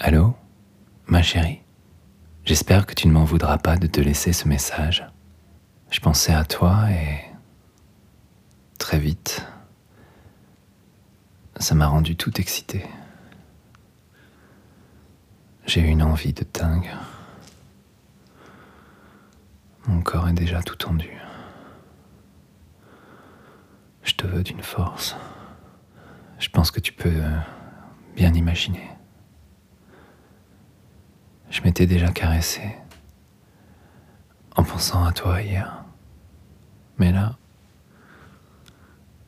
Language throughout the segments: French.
Allô Ma chérie? J'espère que tu ne m'en voudras pas de te laisser ce message. Je pensais à toi et... Très vite, ça m'a rendu tout excité. J'ai eu une envie de dingue. Mon corps est déjà tout tendu. Je te veux d'une force. Je pense que tu peux bien imaginer. Je m'étais déjà caressé en pensant à toi hier. Mais là,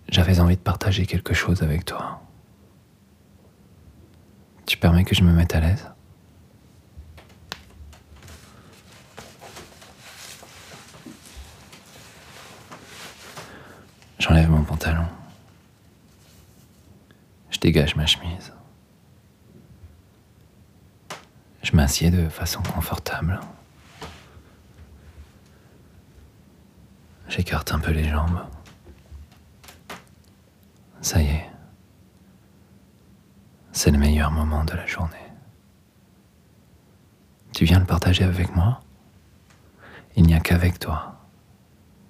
j'avais envie de partager quelque chose avec toi. Tu permets que je me mette à l'aise? J'enlève mon pantalon. Je dégage ma chemise. Je m'assieds de façon confortable. J'écarte un peu les jambes. Ça y est. C'est le meilleur moment de la journée. Tu viens le partager avec moi? Il n'y a qu'avec toi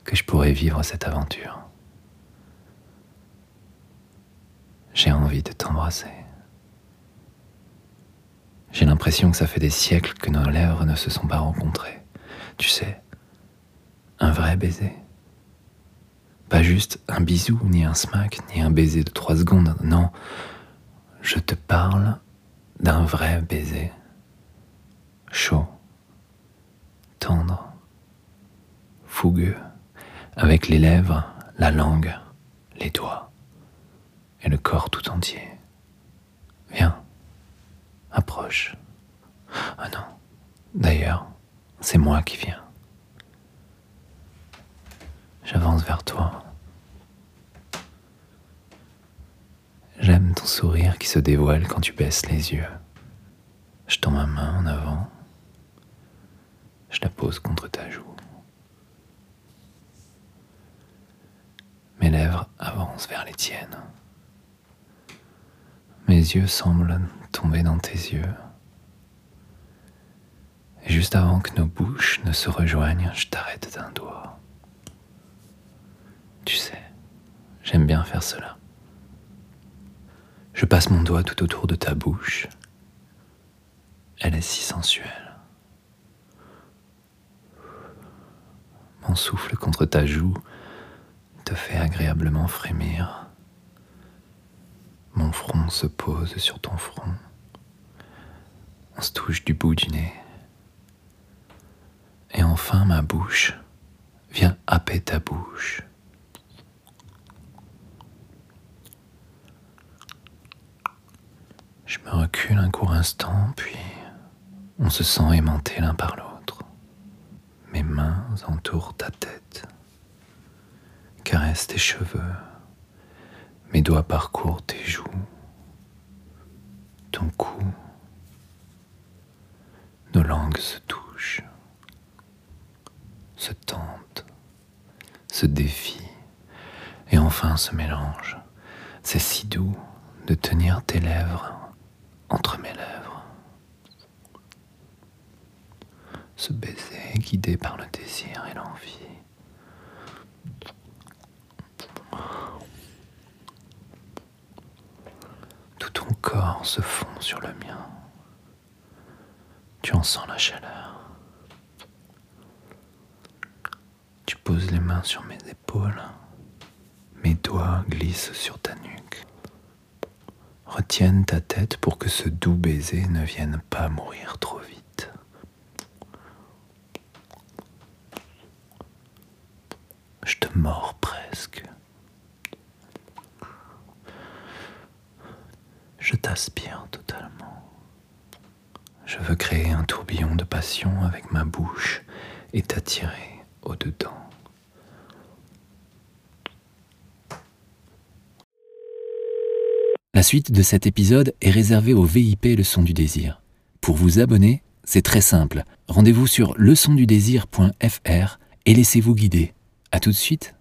que je pourrais vivre cette aventure. J'ai envie de t'embrasser. J'ai l'impression que ça fait des siècles que nos lèvres ne se sont pas rencontrées. Tu sais, un vrai baiser. Pas juste un bisou, ni un smack, ni un baiser de trois secondes. Non, je te parle d'un vrai baiser. Chaud, tendre, fougueux, avec les lèvres, la langue, les doigts et le corps tout entier. Viens, approche. Ah non, d'ailleurs, c'est moi qui viens. J'avance vers toi. J'aime ton sourire qui se dévoile quand tu baisses les yeux. Je tends ma main en avant. Je la pose contre ta joue. Mes lèvres avancent vers les tiennes. Mes yeux semblent tomber dans tes yeux. Et juste avant que nos bouches ne se rejoignent, je t'arrête d'un doigt. Tu sais, j'aime bien faire cela. Je passe mon doigt tout autour de ta bouche. Elle est si sensuelle. Mon souffle contre ta joue te fait agréablement frémir. Mon front se pose sur ton front. Se touche du bout du nez. Et enfin ma bouche vient happer ta bouche. Je me recule un court instant, puis on se sent aimanté l'un par l'autre. Mes mains entourent ta tête, caressent tes cheveux, mes doigts parcourent tes joues, ton cou. Langues se touchent, se tentent, se défient et enfin se mélangent. C'est si doux de tenir tes lèvres entre mes lèvres. Ce baiser guidé par le désir et l'envie. Tout ton corps se fond sur le mien. Tu en sens la chaleur. Tu poses les mains sur mes épaules. Mes doigts glissent sur ta nuque. Retiennent ta tête pour que ce doux baiser ne vienne pas mourir trop vite. Je te mords presque. Je t'aspire totalement. Je veux créer un tourbillon de passion avec ma bouche et t'attirer au-dedans. La suite de cet épisode est réservée au VIP Leçon du désir. Pour vous abonner, c'est très simple. Rendez-vous sur leçondudésir.fr et laissez-vous guider. À tout de suite.